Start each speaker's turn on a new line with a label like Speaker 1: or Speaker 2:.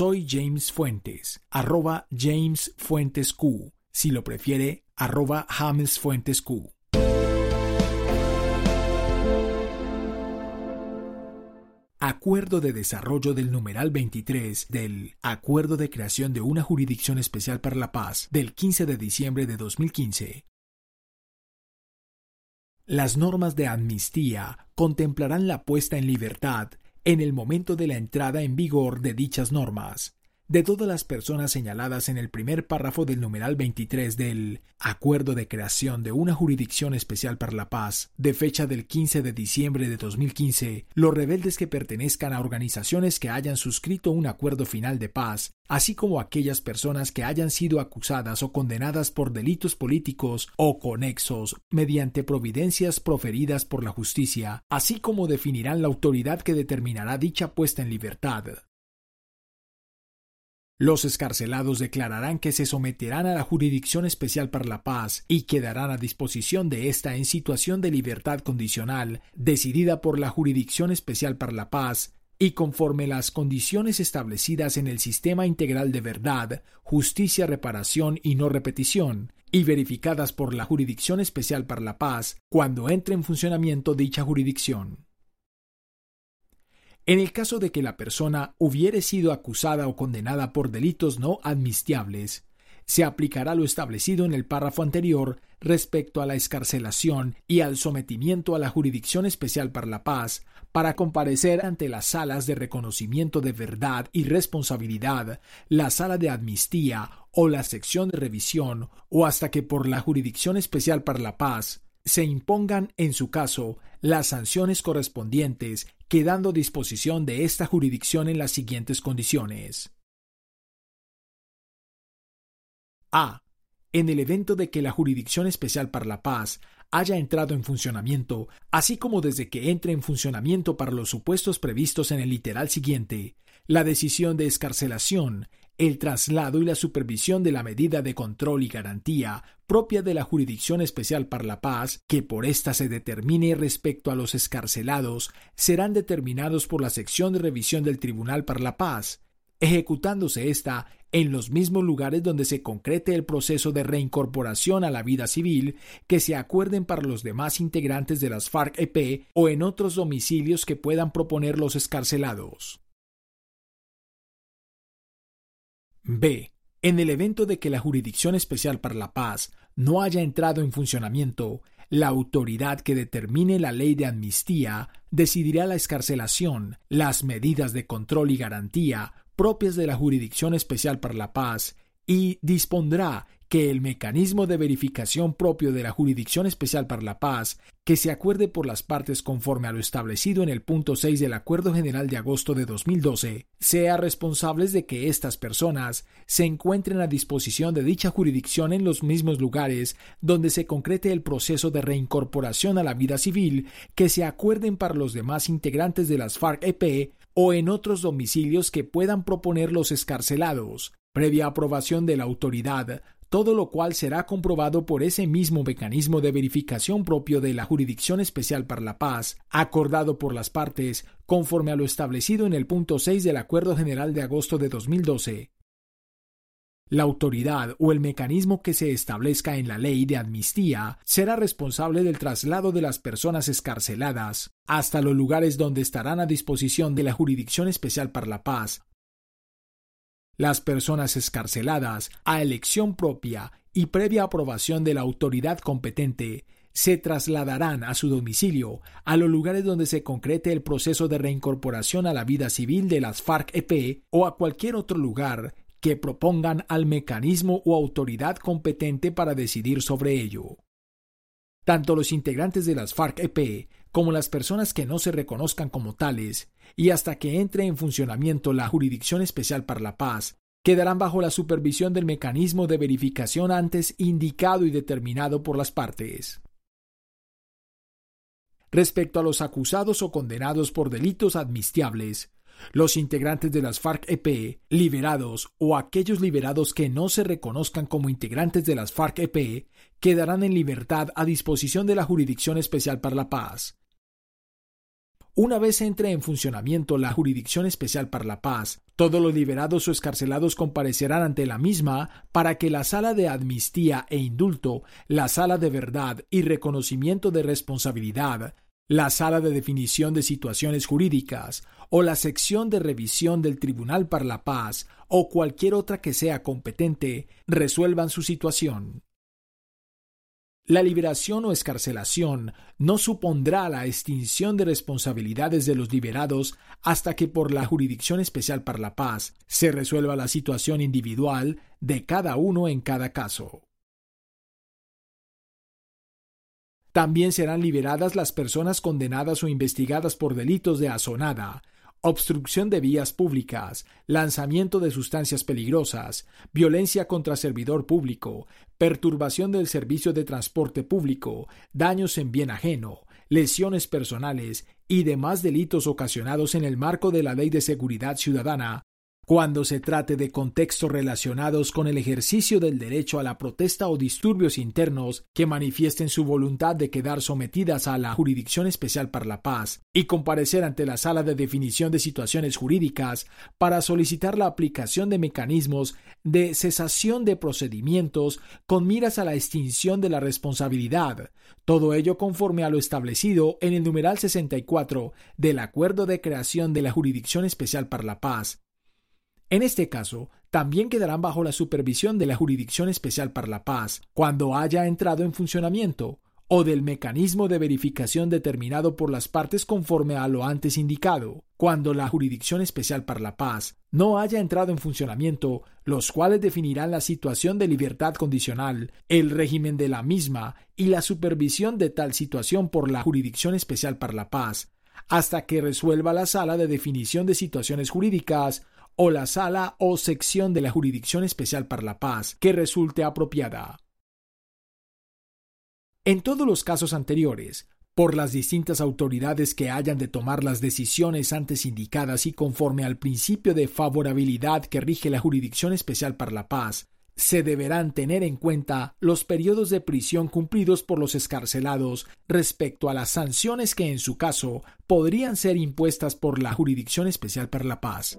Speaker 1: Soy James Fuentes, arroba James Fuentes Q, si lo prefiere, arroba James Fuentes Q. Acuerdo de desarrollo del numeral 23 del Acuerdo de creación de una jurisdicción especial para la paz del 15 de diciembre de 2015. Las normas de amnistía contemplarán la puesta en libertad en el momento de la entrada en vigor de dichas normas de todas las personas señaladas en el primer párrafo del numeral 23 del Acuerdo de creación de una jurisdicción especial para la paz, de fecha del 15 de diciembre de 2015, los rebeldes que pertenezcan a organizaciones que hayan suscrito un acuerdo final de paz, así como aquellas personas que hayan sido acusadas o condenadas por delitos políticos o conexos mediante providencias proferidas por la justicia, así como definirán la autoridad que determinará dicha puesta en libertad. Los escarcelados declararán que se someterán a la Jurisdicción Especial para la Paz y quedarán a disposición de esta en situación de libertad condicional, decidida por la Jurisdicción Especial para la Paz, y conforme las condiciones establecidas en el Sistema Integral de Verdad, Justicia, Reparación y No Repetición, y verificadas por la Jurisdicción Especial para la Paz cuando entre en funcionamiento dicha jurisdicción. En el caso de que la persona hubiere sido acusada o condenada por delitos no admistiables, se aplicará lo establecido en el párrafo anterior respecto a la escarcelación y al sometimiento a la Jurisdicción Especial para la Paz para comparecer ante las salas de reconocimiento de verdad y responsabilidad, la sala de amnistía o la sección de revisión, o hasta que por la Jurisdicción Especial para la Paz se impongan en su caso las sanciones correspondientes quedando disposición de esta jurisdicción en las siguientes condiciones. A. En el evento de que la Jurisdicción Especial para la Paz haya entrado en funcionamiento, así como desde que entre en funcionamiento para los supuestos previstos en el literal siguiente, la decisión de escarcelación, el traslado y la supervisión de la medida de control y garantía propia de la Jurisdicción Especial para la Paz, que por ésta se determine respecto a los escarcelados, serán determinados por la sección de revisión del Tribunal para la Paz, ejecutándose ésta en los mismos lugares donde se concrete el proceso de reincorporación a la vida civil que se acuerden para los demás integrantes de las FARC-EP o en otros domicilios que puedan proponer los escarcelados. B. En el evento de que la Jurisdicción Especial para la Paz no haya entrado en funcionamiento, la autoridad que determine la ley de amnistía decidirá la escarcelación, las medidas de control y garantía propias de la Jurisdicción Especial para la Paz y dispondrá que el mecanismo de verificación propio de la Jurisdicción Especial para la Paz, que se acuerde por las partes conforme a lo establecido en el punto 6 del Acuerdo General de agosto de 2012, sea responsables de que estas personas se encuentren a disposición de dicha jurisdicción en los mismos lugares donde se concrete el proceso de reincorporación a la vida civil que se acuerden para los demás integrantes de las FARC-EP o en otros domicilios que puedan proponer los escarcelados, previa aprobación de la autoridad, todo lo cual será comprobado por ese mismo mecanismo de verificación propio de la Jurisdicción Especial para la Paz, acordado por las partes, conforme a lo establecido en el punto 6 del Acuerdo General de agosto de 2012. La autoridad o el mecanismo que se establezca en la ley de amnistía será responsable del traslado de las personas escarceladas hasta los lugares donde estarán a disposición de la Jurisdicción Especial para la Paz. Las personas escarceladas, a elección propia y previa aprobación de la autoridad competente, se trasladarán a su domicilio, a los lugares donde se concrete el proceso de reincorporación a la vida civil de las FARC-EP o a cualquier otro lugar que propongan al mecanismo o autoridad competente para decidir sobre ello. Tanto los integrantes de las FARC-EP como las personas que no se reconozcan como tales y hasta que entre en funcionamiento la Jurisdicción Especial para la Paz, quedarán bajo la supervisión del mecanismo de verificación antes indicado y determinado por las partes. Respecto a los acusados o condenados por delitos admistiables, los integrantes de las FARC-EP liberados o aquellos liberados que no se reconozcan como integrantes de las FARC-EP quedarán en libertad a disposición de la Jurisdicción Especial para la Paz. Una vez entre en funcionamiento la Jurisdicción Especial para la Paz, todos los liberados o escarcelados comparecerán ante la misma para que la sala de amnistía e indulto, la sala de verdad y reconocimiento de responsabilidad, la sala de definición de situaciones jurídicas o la sección de revisión del Tribunal para la Paz o cualquier otra que sea competente resuelvan su situación. La liberación o escarcelación no supondrá la extinción de responsabilidades de los liberados hasta que por la Jurisdicción Especial para la Paz se resuelva la situación individual de cada uno en cada caso. También serán liberadas las personas condenadas o investigadas por delitos de azonada, obstrucción de vías públicas, lanzamiento de sustancias peligrosas, violencia contra servidor público, perturbación del servicio de transporte público, daños en bien ajeno, lesiones personales y demás delitos ocasionados en el marco de la Ley de Seguridad Ciudadana cuando se trate de contextos relacionados con el ejercicio del derecho a la protesta o disturbios internos que manifiesten su voluntad de quedar sometidas a la Jurisdicción Especial para la Paz y comparecer ante la Sala de Definición de Situaciones Jurídicas para solicitar la aplicación de mecanismos de cesación de procedimientos con miras a la extinción de la responsabilidad, todo ello conforme a lo establecido en el numeral 64 del Acuerdo de Creación de la Jurisdicción Especial para la Paz, en este caso, también quedarán bajo la supervisión de la Jurisdicción Especial para la Paz cuando haya entrado en funcionamiento, o del mecanismo de verificación determinado por las partes conforme a lo antes indicado, cuando la Jurisdicción Especial para la Paz no haya entrado en funcionamiento, los cuales definirán la situación de libertad condicional, el régimen de la misma y la supervisión de tal situación por la Jurisdicción Especial para la Paz, hasta que resuelva la sala de definición de situaciones jurídicas o la sala o sección de la Jurisdicción Especial para la Paz que resulte apropiada. En todos los casos anteriores, por las distintas autoridades que hayan de tomar las decisiones antes indicadas y conforme al principio de favorabilidad que rige la Jurisdicción Especial para la Paz, se deberán tener en cuenta los periodos de prisión cumplidos por los escarcelados respecto a las sanciones que en su caso podrían ser impuestas por la Jurisdicción Especial para la Paz.